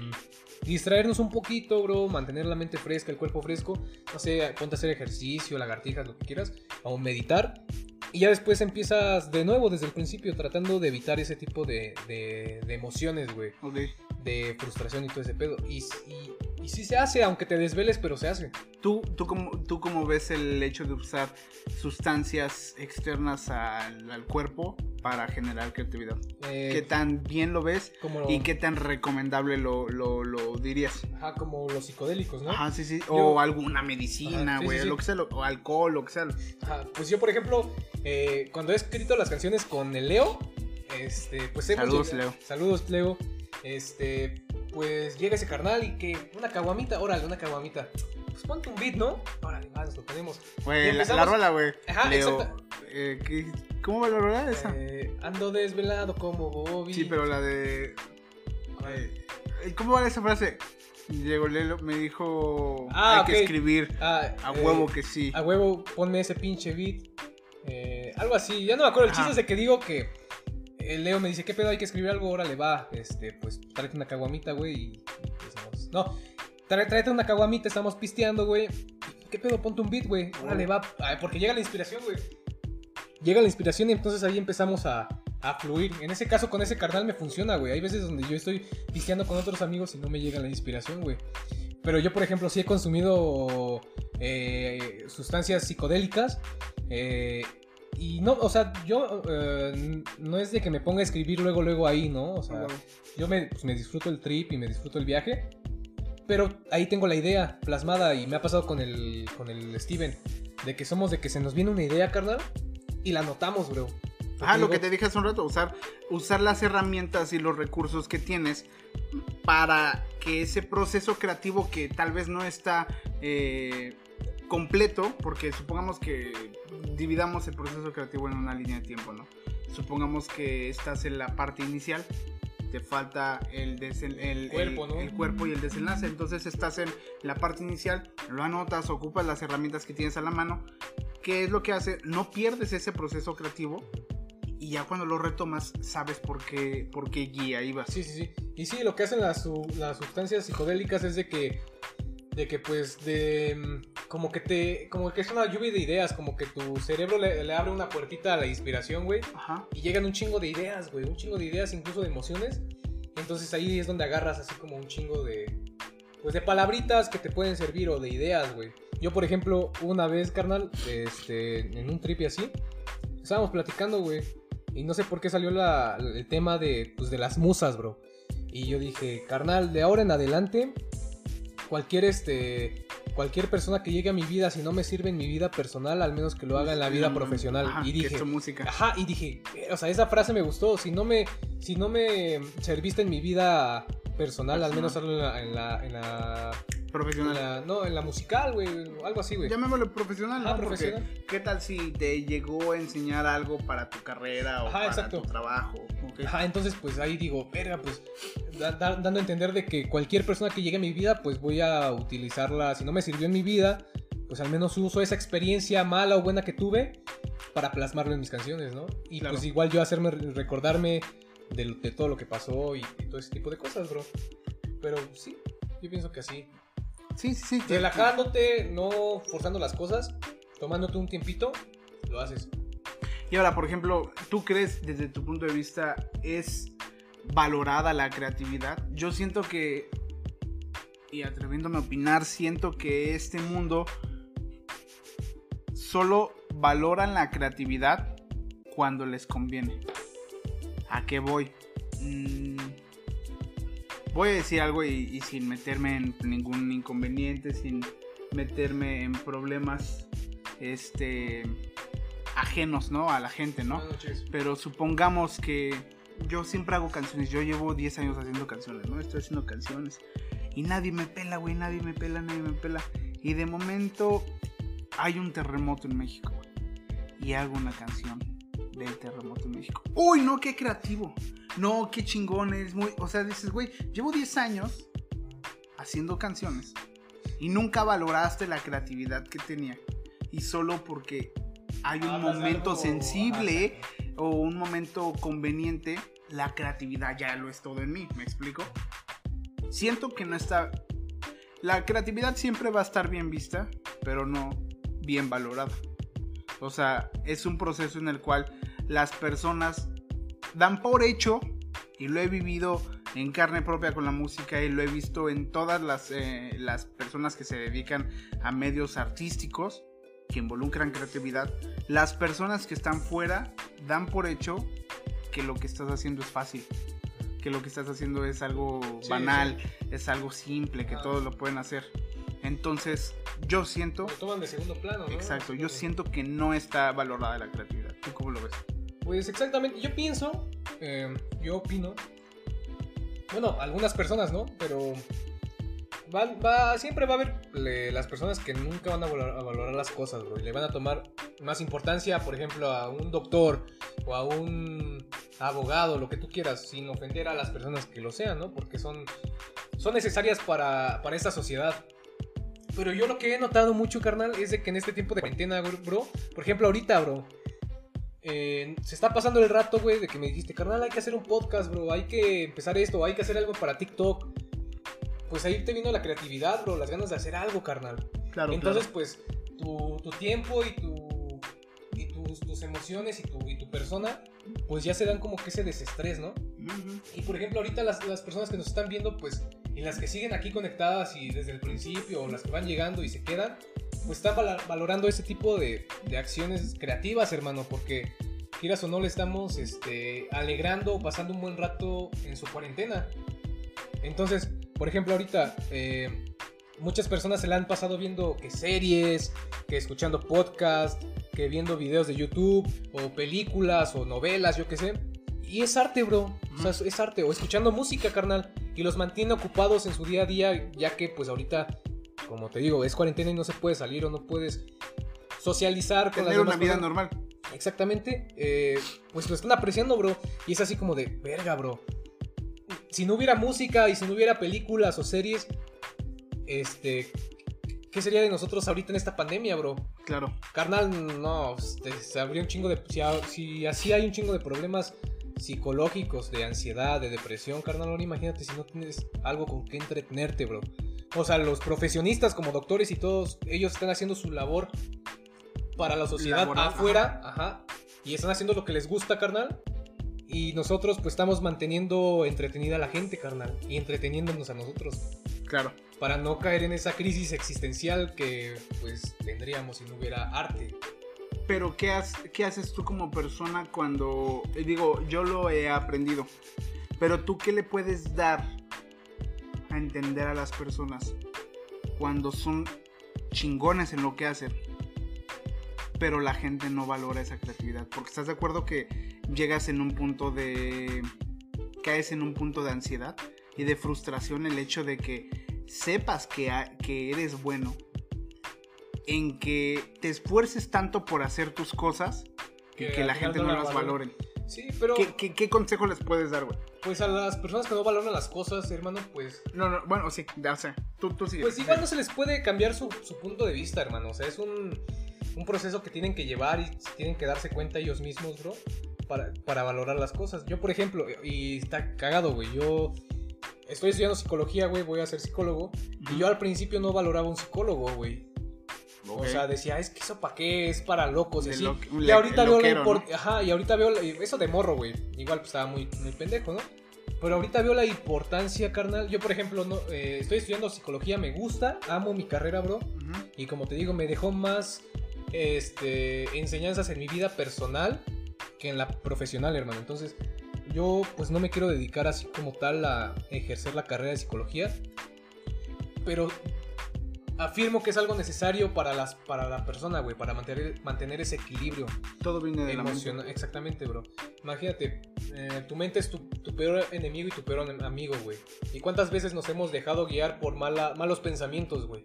S2: distraernos un poquito, bro. Mantener la mente fresca, el cuerpo fresco. No sé, ponte a hacer ejercicio, lagartijas, lo que quieras. O meditar. Y ya después empiezas de nuevo desde el principio tratando de evitar ese tipo de, de- de emociones, güey.
S1: Ok.
S2: De frustración y todo ese pedo. Y, y, y sí se hace, aunque te desveles, pero se hace.
S1: ¿Tú, tú, cómo, ¿Tú cómo ves el hecho de usar sustancias externas al, al cuerpo para generar creatividad?
S2: Eh,
S1: ¿Qué tan bien lo ves
S2: como,
S1: y qué tan recomendable lo, lo, lo dirías?
S2: ajá, como los psicodélicos, ¿no?
S1: Ajá, sí, sí.
S2: Yo-
S1: O alguna medicina, güey,
S2: sí, sí.
S1: lo que sea, lo- o alcohol, lo que sea.
S2: Ajá, Pues yo, por ejemplo, eh, cuando he escrito las canciones con el Leo, este, pues hemos
S1: Saludos,
S2: llegado-
S1: Leo.
S2: Saludos, Leo. Este, pues llega ese carnal y que una caguamita, órale, una caguamita. Pues ponte un beat, ¿no? Órale, va, nos lo ponemos.
S1: Güey, la, la rola, güey.
S2: Ajá,
S1: Leo,
S2: exacto.
S1: eh, ¿qué- ¿Cómo va la rola esa?
S2: Eh, ando desvelado como Bobby.
S1: sí, pero la de... Eh, ¿Cómo va esa frase? Llegó Lelo, me dijo...
S2: Ah,
S1: hay que escribir.
S2: Ah,
S1: A
S2: eh,
S1: huevo que sí.
S2: A huevo, ponme ese pinche beat. Eh, algo así, ya no me acuerdo. El
S1: Ajá.
S2: chiste es de que digo que el Leo me dice, ¿qué pedo? Hay que escribir algo, órale, va. Este, pues tráete una caguamita, güey. Y, y empezamos. No, tráete una caguamita, estamos pisteando, güey. ¿Qué pedo? Ponte un beat, güey. Órale, va. Porque llega la inspiración, güey. Llega la inspiración y entonces ahí empezamos a, a fluir. En ese caso, con ese carnal me funciona, güey. Hay veces donde yo estoy pisteando con otros amigos y no me llega la inspiración, güey. Pero yo, por ejemplo, sí he consumido eh, sustancias psicodélicas. eh, y no, o sea, yo eh, no es de que me ponga a escribir luego, luego ahí, ¿no? O sea, yo me, pues, me disfruto el trip y me disfruto el viaje. Pero ahí tengo la idea plasmada y me ha pasado con el, con el Steven. De que somos de que se nos viene una idea, carnal. Y la anotamos, bro.
S1: Ah, lo
S2: digo-
S1: que te dije hace un rato, usar, usar las herramientas y los recursos que tienes para que ese proceso creativo que tal vez no está eh, completo, porque supongamos que dividamos el proceso creativo en una línea de tiempo, ¿no? Supongamos que estás en la parte inicial, te falta el, desen- el,
S2: Cuerpo,
S1: el-
S2: ¿no?
S1: el cuerpo y el desenlace, entonces estás en la parte inicial, lo anotas, ocupas las herramientas que tienes a la mano, ¿qué es lo que hace? No pierdes ese proceso creativo y ya cuando lo retomas sabes por qué, por qué guía ibas.
S2: Sí, sí, sí. Y sí, lo que hacen las, las sustancias psicodélicas es de que, de que pues, de, mm, como que te, como que es una lluvia de ideas, como que tu cerebro le, le abre una puertita a la inspiración, güey,
S1: Ajá.
S2: y llegan un chingo de ideas, güey, un chingo de ideas, incluso de emociones. Entonces ahí es donde agarras así como un chingo de, pues, de palabritas que te pueden servir o de ideas, güey. Yo, por ejemplo, una vez, carnal, este, en un trip y así, estábamos platicando, güey, y no sé por qué salió la- el tema de, pues, de las musas, bro. Y yo dije, carnal, de ahora en adelante, cualquier este cualquier persona que llegue a mi vida, si no me sirve en mi vida personal, al menos que lo haga en la vida
S1: Mm,
S2: profesional.
S1: ajá,
S2: y
S1: que es
S2: dije,
S1: música.
S2: ajá, y dije, eh, o sea, esa frase me gustó. Si no me, si no me serviste en mi vida personal, al menos hazlo en la, en la, en la- en
S1: Profesional.
S2: la- no, en la musical, güey, algo así, güey.
S1: Llamémoslo profesional,
S2: Ajá,
S1: ¿no? Porque,
S2: profesional.
S1: ¿qué tal si te llegó a enseñar algo para tu carrera o
S2: Ajá,
S1: para
S2: exacto.
S1: tu trabajo?
S2: entonces pues ahí digo, verga, pues da- da- dando a entender de que cualquier persona que llegue a mi vida, pues voy a utilizarla, si no me sirvió en mi vida, pues al menos uso esa experiencia mala o buena que tuve para plasmarlo en mis canciones, ¿no? Y
S1: Claro.
S2: pues igual yo hacerme recordarme de, de todo lo que pasó y, y todo ese tipo de cosas, bro. Pero sí, yo pienso que así.
S1: Sí, sí, sí.
S2: Relajándote, no forzando las cosas, tomándote un tiempito, lo haces.
S1: Y ahora, por ejemplo, ¿tú crees desde tu punto de vista es valorada la creatividad? Yo siento que, y atreviéndome a opinar, siento que este mundo solo valoran la creatividad cuando les conviene. ¿A qué voy? Mm, voy a decir algo y, y sin meterme en ningún inconveniente, sin meterme en problemas este ajenos, ¿no? A la gente, ¿no? Pero supongamos que yo siempre hago canciones. Yo llevo 10 años haciendo canciones, ¿no? Estoy haciendo canciones. Y nadie me pela, güey. Nadie me pela, nadie me pela. Y de momento hay un terremoto en México, güey. Y hago una canción del terremoto en México. Uy, no, qué creativo. No, qué chingón. Es muy... O sea, dices, güey, llevo 10 años haciendo canciones. Y nunca valoraste la creatividad que tenía. Y solo porque hay un
S2: Hablas
S1: momento
S2: algo-
S1: sensible o un momento conveniente, la creatividad ya lo es todo en mí, ¿me explico? Siento que no está... La creatividad siempre va a estar bien vista, pero no bien valorada. O sea, es un proceso en el cual las personas dan por hecho, y lo he vivido en carne propia con la música y lo he visto en todas las, eh, las personas que se dedican a medios artísticos que involucran creatividad, las personas que están fuera dan por hecho que lo que estás haciendo es fácil, que lo que estás haciendo es algo
S2: Sí,
S1: banal, es algo simple, que
S2: Ah.
S1: todos lo pueden hacer. Entonces, yo siento,
S2: Lo toman de segundo plano, ¿no?
S1: exacto, yo siento que no está valorada la creatividad. ¿Tú cómo lo ves?
S2: Pues exactamente, yo pienso, eh, yo opino, bueno, algunas personas, ¿no? Pero va, siempre va a haber le- las personas que nunca van a a valorar las cosas, bro, y le van a tomar más importancia, por ejemplo, a un doctor o a un abogado, lo que tú quieras, sin ofender a las personas que lo sean, ¿no? Porque son, son necesarias para, para esta sociedad. Pero yo lo que he notado mucho, carnal, es de que en este tiempo de cuarentena, bro, por ejemplo, ahorita, bro, eh, se está pasando el rato, güey, de que me dijiste, carnal, hay que hacer un podcast, bro, hay que empezar esto, hay que hacer algo para TikTok. Pues ahí te vino la creatividad, bro, las ganas de hacer algo, carnal.
S1: Claro,
S2: Entonces, pues, tu, tu tiempo y, tu, y tus, tus emociones y tu, y tu persona, pues ya se dan como que ese desestrés, ¿no?
S1: Ujú.
S2: Y por ejemplo, ahorita las, las personas que nos están viendo, pues, y las que siguen aquí conectadas y desde el principio, o las que van llegando y se quedan, pues están valorando ese tipo de, de acciones creativas, hermano, porque quieras o no le estamos este, alegrando o pasando un buen rato en su cuarentena. Entonces, por ejemplo, ahorita eh, muchas personas se la han pasado viendo que series, que escuchando podcast, que viendo videos de YouTube, o películas, o novelas, yo qué sé. Y es arte, bro. O sea, es arte. O escuchando música, carnal. Y los mantiene ocupados en su día a día, ya que pues ahorita, como te digo, es cuarentena y no se puede salir o no puedes socializar con
S1: Tener
S2: las
S1: una
S2: demás
S1: vida
S2: personas.
S1: normal.
S2: Exactamente. eh, pues lo están apreciando, bro. Y es así como de, verga, bro. Si no hubiera música y si no hubiera películas o series, este, ¿qué sería de nosotros ahorita en esta pandemia, bro?
S1: Claro.
S2: Carnal, no, este, se habría un chingo de. Si, si así hay un chingo de problemas psicológicos, de ansiedad, de depresión, carnal, ahora imagínate si no tienes algo con que entretenerte, bro. O sea, los profesionistas como doctores y todos, ellos están haciendo su labor para la sociedad
S1: Laboral,
S2: afuera, ajá. y están haciendo lo que les gusta, carnal. Y nosotros, pues, estamos manteniendo entretenida a la gente, carnal, y entreteniéndonos a nosotros
S1: Claro.
S2: para no caer en esa crisis existencial que pues tendríamos si no hubiera arte.
S1: Pero ¿qué, has- qué haces tú como persona cuando, digo, yo lo he aprendido, pero tú qué le puedes dar a entender a las personas cuando son chingones en lo que hacen, pero la gente no valora esa creatividad? Porque estás de acuerdo que llegas en un punto de, caes en un punto de ansiedad y de frustración el hecho de que sepas que, que eres bueno en que te esfuerces tanto por hacer tus cosas y
S2: Que
S1: que
S2: al
S1: la gente
S2: no
S1: no
S2: la
S1: las
S2: valoren. Sí, pero
S1: ¿Qué, qué, qué consejo les puedes dar, güey?
S2: pues a las personas que no valoran las cosas, hermano, pues
S1: No, no, bueno, sí, ya sé. Tú, tú sigue.
S2: pues igual no se les puede cambiar su, su punto de vista, hermano. O sea, es un, un proceso que tienen que llevar y tienen que darse cuenta ellos mismos, bro, para, para valorar las cosas. Yo, por ejemplo, y está cagado, güey, yo estoy estudiando psicología, güey, voy a ser psicólogo. Y yo al principio no valoraba un psicólogo, güey. O sea, decía, es que eso para qué, es para locos y así.
S1: lo-
S2: y ahorita veo la
S1: loquero,
S2: impor-
S1: ¿no?
S2: Ajá, y ahorita veo la- eso de morro, güey. Igual pues estaba muy, muy pendejo, ¿no? Pero ahorita veo la importancia, carnal. Yo, por ejemplo, no, eh, estoy estudiando psicología, me gusta, amo mi carrera, bro. Y como te digo, me dejó más este, enseñanzas en mi vida personal que en la profesional, hermano. Entonces, yo pues no me quiero dedicar así como tal a ejercer la carrera de psicología. Pero afirmo que es algo necesario para, las, para la persona, güey, para mantener, mantener ese equilibrio
S1: Todo viene de la mente.
S2: Exactamente, bro. Imagínate, eh, tu mente es tu, tu peor enemigo y tu peor amigo, güey. ¿Y cuántas veces nos hemos dejado guiar por mala, malos pensamientos, güey?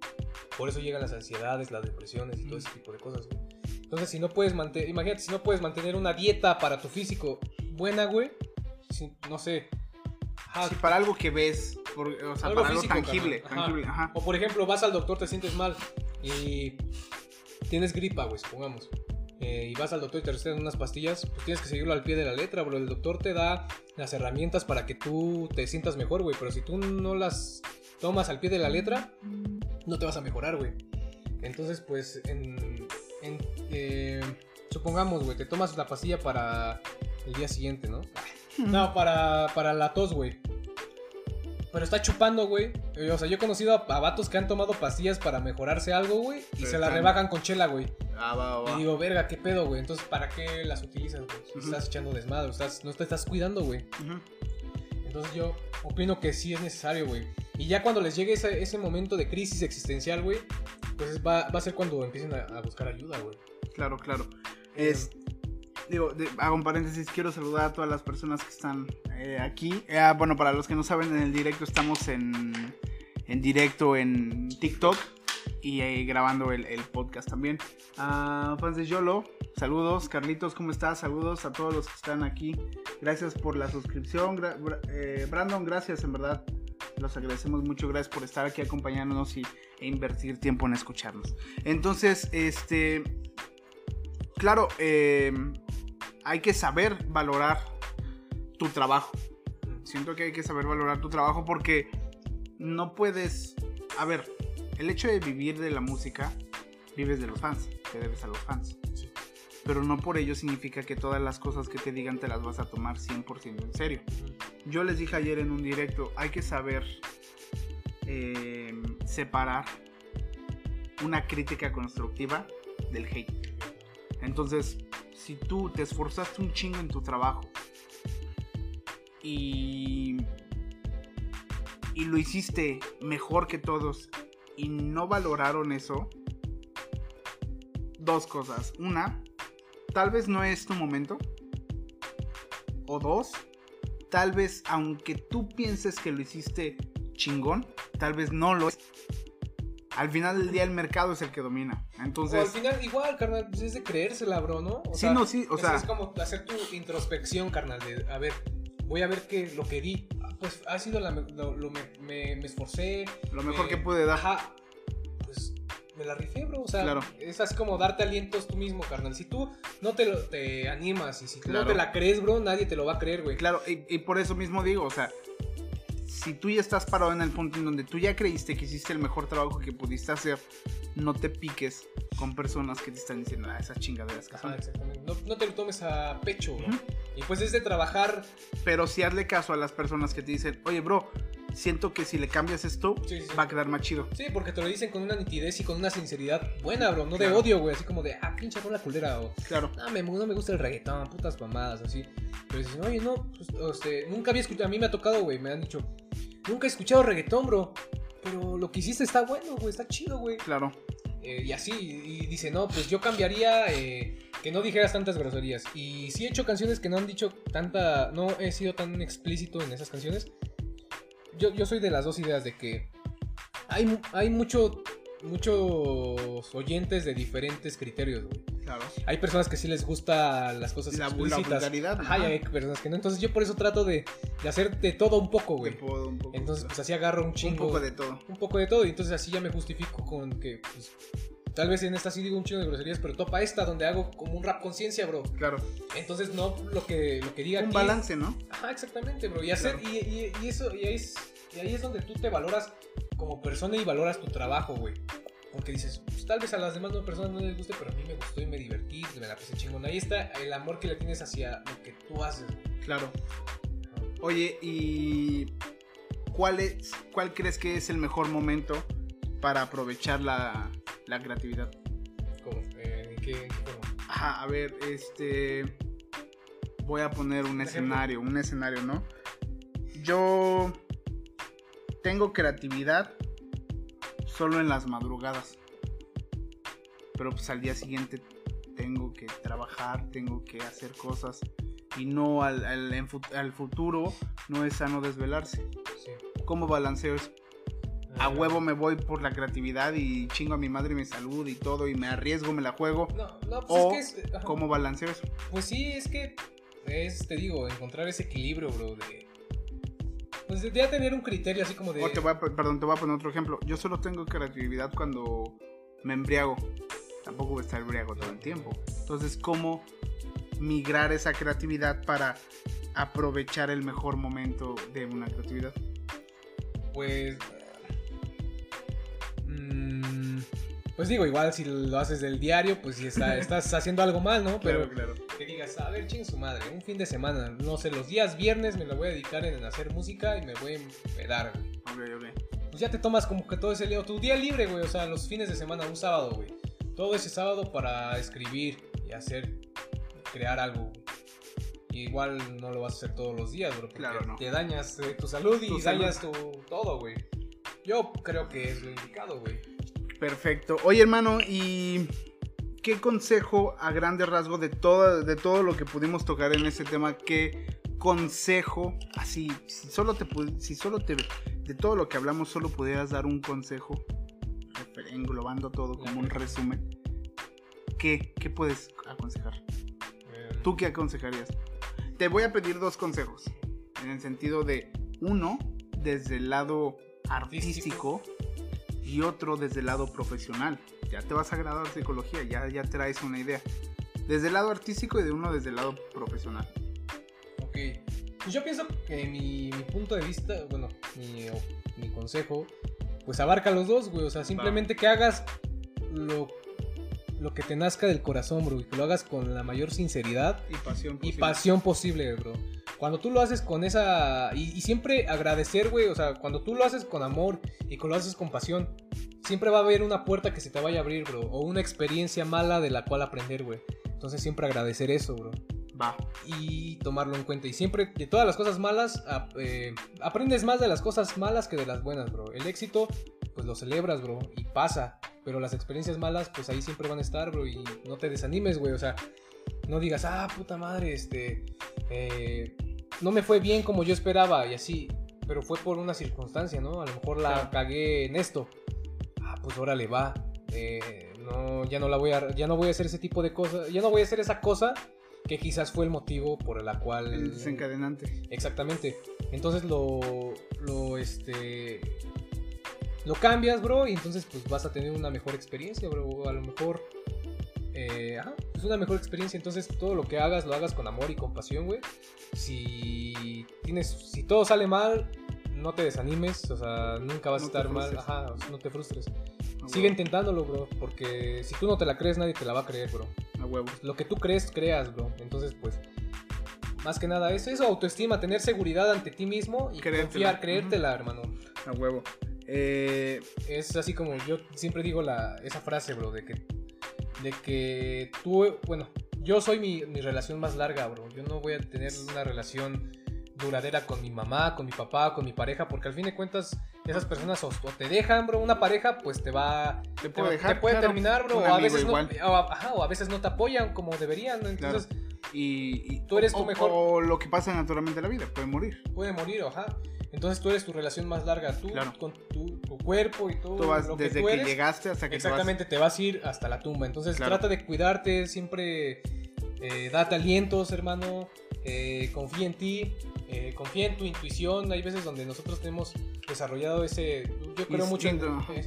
S2: Por eso llegan las ansiedades, las depresiones y todo ese tipo de cosas, güey. Entonces, si no puedes mantener, imagínate, si no puedes mantener una dieta para tu físico buena, güey, si- no sé. Ajá,
S1: Sí, para algo que ves, por- o sea,
S2: Algo
S1: para algo tangible,
S2: carnal. Ajá.
S1: tangible, ajá.
S2: O por ejemplo, vas al doctor, te sientes mal y tienes gripa, güey, supongamos. eh, y vas al doctor y te recetan unas pastillas, pues tienes que seguirlo al pie de la letra, bro. El doctor te da las herramientas para que tú te sientas mejor, güey. Pero si tú no las tomas al pie de la letra, no te vas a mejorar, güey. Entonces, pues, en, en, eh, supongamos, güey, te tomas la pastilla para el día siguiente, ¿no? No, para, para la tos, güey. Pero está chupando, güey. O sea, yo he conocido a, a vatos que han tomado pastillas para mejorarse algo, güey. Y se la
S1: están-
S2: rebajan con chela, güey.
S1: Ah, va, va, va.
S2: Y digo, verga, ¿qué pedo, güey? Entonces, ¿para qué las utilizas, güey?
S1: Ujú.
S2: Estás echando desmadre, estás, no te estás cuidando, güey.
S1: Ujú.
S2: Entonces yo opino que sí es necesario, güey. Y ya cuando les llegue ese, ese momento de crisis existencial, güey, pues va, va a ser cuando empiecen a, a buscar ayuda, güey.
S1: Claro, claro. Es, digo, hago un paréntesis, quiero saludar a todas las personas que están eh, aquí. Eh, ah, bueno, para los que no saben, en el directo estamos en, en directo en TikTok y grabando el, podcast también. Ah, fans de Yolo, saludos. Carlitos, ¿cómo estás? Saludos a todos los que están aquí. Gracias por la suscripción. Eh, Brandon, gracias, en verdad. Los agradecemos mucho. Gracias por estar aquí acompañándonos y, e invertir tiempo en escucharnos. Entonces, este claro, eh, hay que saber valorar tu trabajo. Siento que hay que saber valorar tu trabajo porque no puedes... A ver, el hecho de vivir de la música, vives de los fans, te debes a los fans.
S2: Sí.
S1: Pero no por ello significa que todas las cosas que te digan te las vas a tomar 100% en serio. Yo les dije ayer en un directo, hay que saber eh, separar una crítica constructiva del hate. Entonces, si tú te esforzaste un chingo en tu trabajo y, y lo hiciste mejor que todos y no valoraron eso, dos cosas. Una, tal vez no es tu momento. O dos, tal vez aunque tú pienses que lo hiciste chingón, tal vez no lo es. Al final del día el mercado es el que domina. Entonces. O
S2: al final, igual, carnal, pues es de creérsela, bro, ¿no?
S1: sí, no, sí, o sea.
S2: Es como hacer tu introspección, carnal, de, a ver, voy a ver qué, lo que di. Pues ha sido la, lo, me, me, esforcé.
S1: Lo mejor que pude dar.
S2: Ajá. Pues me la rifé, bro. O sea, es así como darte alientos tú mismo, carnal. Si tú no te, lo, te animas y si tú no te la crees, bro, nadie te lo va a creer, güey.
S1: Claro, y, y por eso mismo digo, o sea, si tú ya estás parado en el punto en donde tú ya creíste que hiciste el mejor trabajo que pudiste hacer, no te piques con personas que te están diciendo, ah, esas chingaderas que
S2: exactamente. No, te lo tomes a pecho, bro. Y pues es de trabajar.
S1: Pero si hazle caso a las personas que te dicen, oye, bro, siento que si le cambias esto, va a quedar más chido.
S2: Sí, porque te lo dicen con una nitidez y con una sinceridad buena, bro. No de odio, güey. Así como de, ah, pinche con la culera. O,
S1: claro.
S2: Ah, me, no me gusta el reggaetón, putas mamadas, así. Pero dices, oye, no, pues, este, nunca había escuchado. A mí me ha tocado, güey. Me han dicho, Nunca he escuchado reggaetón, bro. Pero lo que hiciste está bueno, güey. Está chido, güey.
S1: Claro.
S2: Eh, y así, y dice, no, pues yo cambiaría eh, que no dijeras tantas groserías. Y sí he hecho canciones que no han dicho tanta, no he sido tan explícito en esas canciones. Yo, yo soy de las dos ideas de que hay, hay mucho muchos oyentes de diferentes criterios, güey.
S1: Claro.
S2: Hay personas que sí les gusta las cosas
S1: la, explícitas. La
S2: Ajá, y hay personas que no. Entonces yo por eso trato de, de hacer de todo un poco, güey.
S1: De todo un poco.
S2: Entonces, pues así agarro un chingo.
S1: Un poco de todo.
S2: Un poco de todo. Y entonces así ya me justifico con que, pues, Tal vez en esta sí digo un chingo de groserías, pero topa esta donde hago como un rap conciencia, bro.
S1: Claro.
S2: Entonces no lo que, lo que diga
S1: Un balance, ¿no?
S2: Ajá, exactamente, bro. Y hacer, y, y, y, eso, y ahí, es, y ahí es donde tú te valoras como persona y valoras tu trabajo, güey. Porque dices, pues, tal vez a las demás personas no les guste, pero a mí me gustó y me divertí, me la pasé chingón. Ahí está el amor que le tienes hacia lo que tú haces.
S1: Claro. Oye, ¿y cuál, es, cuál crees que es el mejor momento para aprovechar la, la creatividad?
S2: ¿Cómo? Eh, ¿Qué,
S1: Ajá, a ver, este... Voy a poner un escenario, un escenario, ¿no? Yo tengo creatividad solo en las madrugadas. Pero pues al día siguiente tengo que trabajar, tengo que hacer cosas. Y no al, al, futuro no es sano desvelarse. ¿Cómo balanceo eso? a eh, huevo me voy por la creatividad y chingo a mi madre y mi salud y todo y me arriesgo, me la juego.
S2: No, no, pues es que
S1: ¿Cómo balanceo eso?
S2: Pues sí, es que es, te digo, encontrar ese equilibrio, bro, de pues ya tener un criterio así como de.
S1: te voy a, perdón, te voy a poner otro ejemplo. Yo solo tengo creatividad cuando me embriago. Tampoco voy a estar embriago todo el tiempo. Entonces, ¿cómo migrar esa creatividad para aprovechar el mejor momento de una creatividad?
S2: Pues Pues digo, igual si lo haces del diario, pues si estás haciendo algo mal, ¿no?
S1: Pero
S2: que digas, a ver, ching su madre, un fin de semana, no sé, los días viernes me lo voy a dedicar en hacer música y me voy a empedar,
S1: güey. Ok, ok.
S2: Pues ya te tomas como que todo ese lío, tu día libre, güey, o sea, los fines de semana, un sábado, güey. Todo ese sábado para escribir y hacer, crear algo, igual no lo vas a hacer todos los días, bro.
S1: Claro, no.
S2: Te dañas eh, tu salud y dañas tu todo, güey. Yo creo que es lo indicado, güey.
S1: Perfecto. Oye, hermano, ¿y qué consejo a grande rasgo de todo, de todo lo que pudimos tocar en este tema? ¿Qué consejo, así, si solo te, si solo te, de todo lo que hablamos, solo pudieras dar un consejo, englobando todo como un resumen, ¿qué, qué puedes aconsejar? ¿Tú qué aconsejarías? Te voy a pedir dos consejos, en el sentido de, uno, desde el lado artístico y otro desde el lado profesional. Ya te vas a graduar psicología, ya, ya traes una idea. Desde el lado artístico y de uno desde el lado profesional.
S2: Ok. Pues yo pienso que mi, punto de vista, bueno, mi, mi, consejo, pues abarca los dos, güey. O sea, simplemente que hagas lo, lo que te nazca del corazón, bro. Y que lo hagas con la mayor sinceridad
S1: y pasión posible,
S2: y pasión posible bro. Cuando tú lo haces con esa... Y, siempre agradecer, güey. O sea, cuando tú lo haces con amor y cuando lo haces con pasión, siempre va a haber una puerta que se te vaya a abrir, bro. O una experiencia mala de la cual aprender, güey. Entonces siempre agradecer eso, bro.
S1: Va.
S2: Y tomarlo en cuenta. Y siempre, de todas las cosas malas, eh, aprendes más de las cosas malas que de las buenas, bro. El éxito, pues lo celebras, bro. Y pasa. Pero las experiencias malas, pues ahí siempre van a estar, bro. Y no te desanimes, güey. O sea, no digas, ah, puta madre, este... Eh, no me fue bien como yo esperaba y así, pero fue por una circunstancia, ¿no? A lo mejor la cagué en esto. Ah, pues órale, va. Eh, no, ya no la voy a, ya no voy a hacer ese tipo de cosas, ya no voy a hacer esa cosa que quizás fue el motivo por la cual...
S1: El desencadenante.
S2: Exactamente. Entonces lo, lo, este, lo cambias, bro, y entonces pues vas a tener una mejor experiencia, bro. A lo mejor, eh, ajá, es una mejor experiencia. Entonces todo lo que hagas, lo hagas con amor y compasión, güey. Si tienes, si todo sale mal, no te desanimes, o sea, nunca vas
S1: No
S2: a estar mal, ajá, no te frustres.
S1: A
S2: Sigue
S1: huevo,
S2: intentándolo, bro, porque si tú no te la crees, nadie te la va a creer, bro.
S1: A huevo.
S2: Lo que tú crees, creas, bro. Entonces, pues, más que nada, eso es autoestima, tener seguridad ante ti mismo y confiar, creértela, hermano.
S1: A huevo. Eh,
S2: Es así como yo siempre digo la, esa frase, bro, de que, de que tú, bueno, yo soy mi, mi relación más larga, bro. Yo no voy a tener una relación duradera con mi mamá, con mi papá, con mi pareja, porque al fin de cuentas esas personas o, te dejan, bro, una pareja, pues te va...
S1: te
S2: Te,
S1: puedo
S2: va-
S1: dejar.
S2: te puede
S1: claro.
S2: terminar, bro, o a, veces no,
S1: igual.
S2: o a- ajá, o a veces no te apoyan como deberían, ¿no? Entonces
S1: Y, y-
S2: Tú eres
S1: o,
S2: tu mejor-
S1: O lo que pasa naturalmente en la vida, puede morir.
S2: puede morir, ajá. Entonces tú eres tu relación más larga, tú
S1: Claro.
S2: con tu, tu cuerpo y todo
S1: Tú vas
S2: lo que
S1: desde
S2: tú
S1: que
S2: eres.
S1: llegaste hasta que te vas.
S2: Exactamente, te vas a ir hasta la tumba. Entonces
S1: Claro.
S2: trata de cuidarte, siempre eh, date alientos, hermano. eh, confía en ti, eh, confía en tu intuición. Hay veces donde nosotros tenemos desarrollado ese. Yo creo mucho en.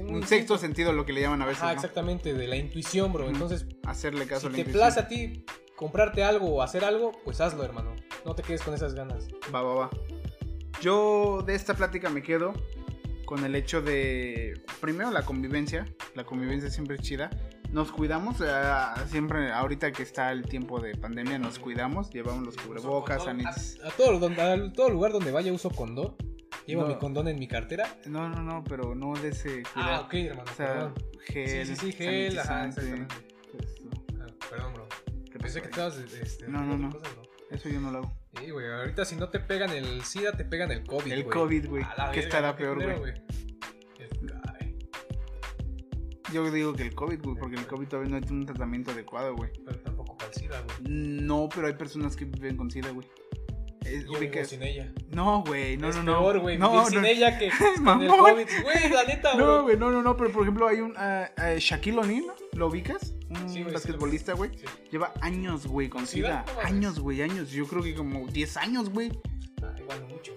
S1: Un sexto sentido, lo que le llaman a veces. ¿no?
S2: exactamente, de la intuición, bro. Entonces,
S1: Hacerle caso
S2: si
S1: a la
S2: te
S1: intuición.
S2: place a ti comprarte algo o hacer algo, pues hazlo, hermano. No te quedes con esas ganas.
S1: Va, va, va. Yo de esta plática me quedo con el hecho de, primero, la convivencia. La convivencia siempre es chida. Nos cuidamos, eh, siempre, ahorita que está el tiempo de pandemia, nos cuidamos. Llevamos los cubrebocas, sanit-
S2: a, a todo, a todo lugar donde vaya uso condón. Llevo
S1: No.
S2: mi condón en mi cartera.
S1: No, no, no, pero no de ese
S2: Ah,
S1: cuidado.
S2: ok, hermano.
S1: O sea,
S2: perdón.
S1: gel,
S2: Sí, sí, sí, gel, ajá, exactamente.
S1: esto.
S2: Ah, perdón, bro.
S1: ¿Qué
S2: Pensé que estabas este,
S1: No, no, no.
S2: cosas, bro.
S1: Eso yo no lo hago.
S2: Sí, güey, ahorita si no te pegan el SIDA, te pegan el COVID,
S1: El
S2: güey.
S1: COVID, güey.
S2: A la
S1: ¿Qué
S2: verga,
S1: estará peor, güey?
S2: Ay,
S1: Yo digo que el COVID, güey, porque el COVID todavía no tiene un tratamiento adecuado, güey.
S2: Pero tampoco para el SIDA, güey.
S1: No, pero hay personas que viven con SIDA, güey. Es-
S2: Yo vivo sin ella.
S1: No, güey, no,
S2: es
S1: no, no.
S2: peor, güey,
S1: no, no,
S2: sin ella que con el. COVID. Güey, la neta,
S1: No,
S2: bro.
S1: güey, no, no, no, pero por ejemplo hay un ah, Shaquille O'Neal, ¿no? ¿Lo ubicas? Un
S2: Sí, güey,
S1: basquetbolista, güey.
S2: Sí.
S1: Lleva años, güey, con
S2: ¿Con SIDA?
S1: Años, güey, años. Yo creo que como 10 años, güey.
S2: Ah, igual mucho.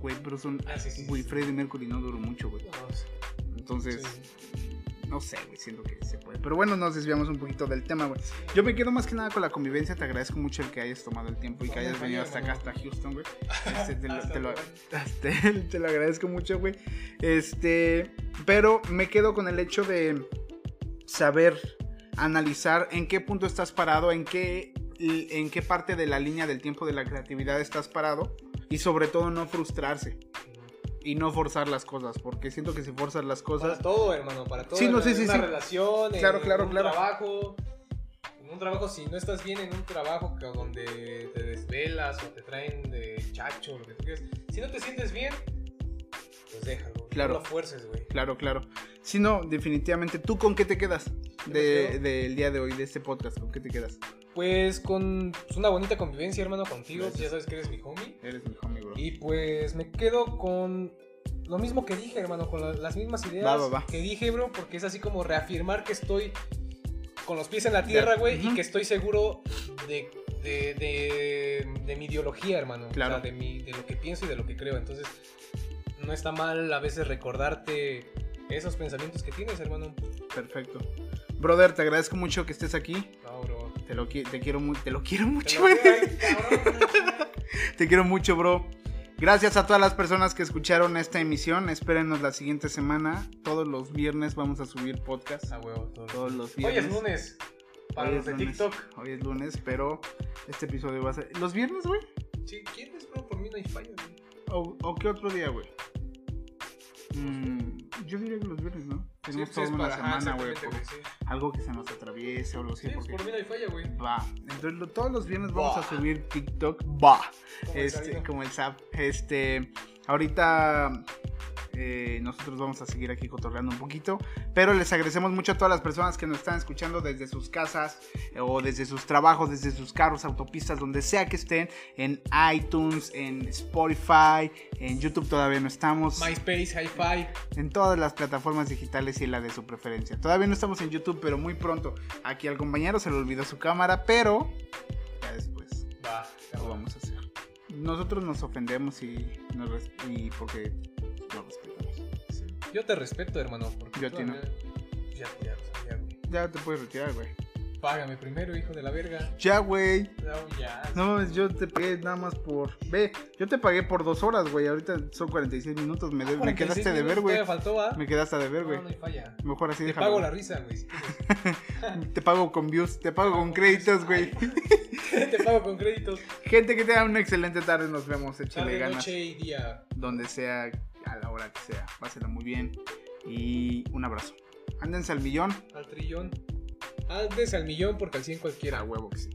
S1: Güey, pero son...
S2: Ah, sí, sí,
S1: Güey. Freddie Mercury no duró mucho, güey. Entonces, no sé, güey, siento que se puede. Pero bueno, nos desviamos un poquito del tema, güey. Yo me quedo más que nada con la convivencia. Te agradezco mucho el que hayas tomado el tiempo y que hayas venido hasta acá, hasta Houston, güey. Este, te, lo, te lo agradezco mucho, güey. Este, pero me quedo con el hecho de saber analizar en qué punto estás parado, en qué, en qué parte de la línea del tiempo de la creatividad estás parado y sobre todo no frustrarse y no forzar las cosas, porque siento que si forzas las
S2: Para
S1: cosas...
S2: todo, hermano, para todo.
S1: Sí, no, sí, sí,
S2: una
S1: sí.
S2: relación,
S1: Claro,
S2: en
S1: claro,
S2: un
S1: claro.
S2: trabajo. En un trabajo, si no estás bien en un trabajo que donde te desvelas o te traen de chacho, lo que tú quieras. Si no te sientes bien, pues déjalo.
S1: Claro.
S2: No lo fuerces, güey.
S1: Claro, claro. Si no, definitivamente, ¿tú con qué te quedas
S2: me
S1: de- del día de hoy, de este podcast? ¿Con qué te quedas?
S2: Pues con pues, una bonita convivencia, hermano, contigo. Ya sabes que eres mi homie.
S1: Eres mi homie, bro.
S2: Y pues me quedo con lo mismo que dije, hermano, con la- las mismas ideas
S1: Va, va, va.
S2: que dije, bro, porque es así como reafirmar que estoy con los pies en la tierra, güey, y que estoy seguro de, de, de- de mi ideología, hermano.
S1: Claro.
S2: O sea, de, mi, de lo que pienso y de lo que creo. Entonces, no está mal a veces recordarte esos pensamientos que tienes, hermano.
S1: Perfecto. Brother, te agradezco mucho que estés aquí.
S2: No, bro.
S1: Te lo, te quiero, te lo quiero
S2: Te
S1: mucho,
S2: lo cabrón.
S1: Te quiero mucho, bro. Gracias a todas las personas que escucharon esta emisión. Espérenos la siguiente semana. Todos los viernes vamos a subir podcast.
S2: A huevo, todos,
S1: Todos los
S2: Hoy es
S1: viernes.
S2: lunes. Para
S1: Hoy
S2: los de
S1: lunes.
S2: TikTok.
S1: Hoy es lunes, pero este episodio va a ser. ¿Los viernes, güey?
S2: Sí, ¿quieres, bro? Por mí no hay falla, güey.
S1: ¿O, o qué otro día, güey? Mm, yo diría que los viernes, ¿no? Tenemos
S2: Sí,
S1: toda
S2: sí,
S1: una
S2: para-
S1: semana, güey.
S2: sí.
S1: Algo que se nos atraviese o así.
S2: Sí, pues
S1: porque-
S2: por mí no hay falla, güey.
S1: Va. Entonces lo- todos los viernes vamos a subir TikTok. Va.
S2: El
S1: Este, como el SAP. Este. Ahorita. Eh, nosotros vamos a seguir aquí cotorreando un poquito. Pero les agradecemos mucho a todas las personas que nos están escuchando desde sus casas eh, o desde sus trabajos, desde sus carros, autopistas, donde sea que estén. En iTunes, en Spotify, en YouTube todavía no estamos.
S2: MySpace, Hi-Fi.
S1: En todas las plataformas digitales y la de su preferencia. Todavía no estamos en YouTube, pero muy pronto. Aquí al compañero se le olvidó su cámara, pero ya después
S2: Va,
S1: lo vamos a hacer. Nosotros nos ofendemos y, nos res- y porque.
S2: Yo te respeto, hermano. Porque
S1: Yo a
S2: tú
S1: ti no.
S2: mí- Ya, ya, ya, güey.
S1: Ya te puedes retirar, güey.
S2: Págame primero, hijo de la verga.
S1: Ya, güey.
S2: No, ya.
S1: No yo te pagué nada más por. Ve, yo te pagué por dos horas, güey. Ahorita son 46 minutos. Me, de- me
S2: 46
S1: quedaste de ver, güey. Me quedaste de ver,
S2: No,
S1: güey.
S2: no hay falla.
S1: Mejor así
S2: Te
S1: déjalo.
S2: pago la risa, güey. si.
S1: Te pago con views, te pago con créditos, güey.
S2: Te pago con créditos.
S1: Gente, que tengan una excelente tarde. Nos vemos. Échale
S2: Tarde,
S1: ganas.
S2: noche y día.
S1: Donde sea, a la hora que sea. Pásenla muy bien. Y un abrazo. Ándense al millón.
S2: Al trillón. Antes al millón porque al 100 cualquiera.
S1: A huevo que sí.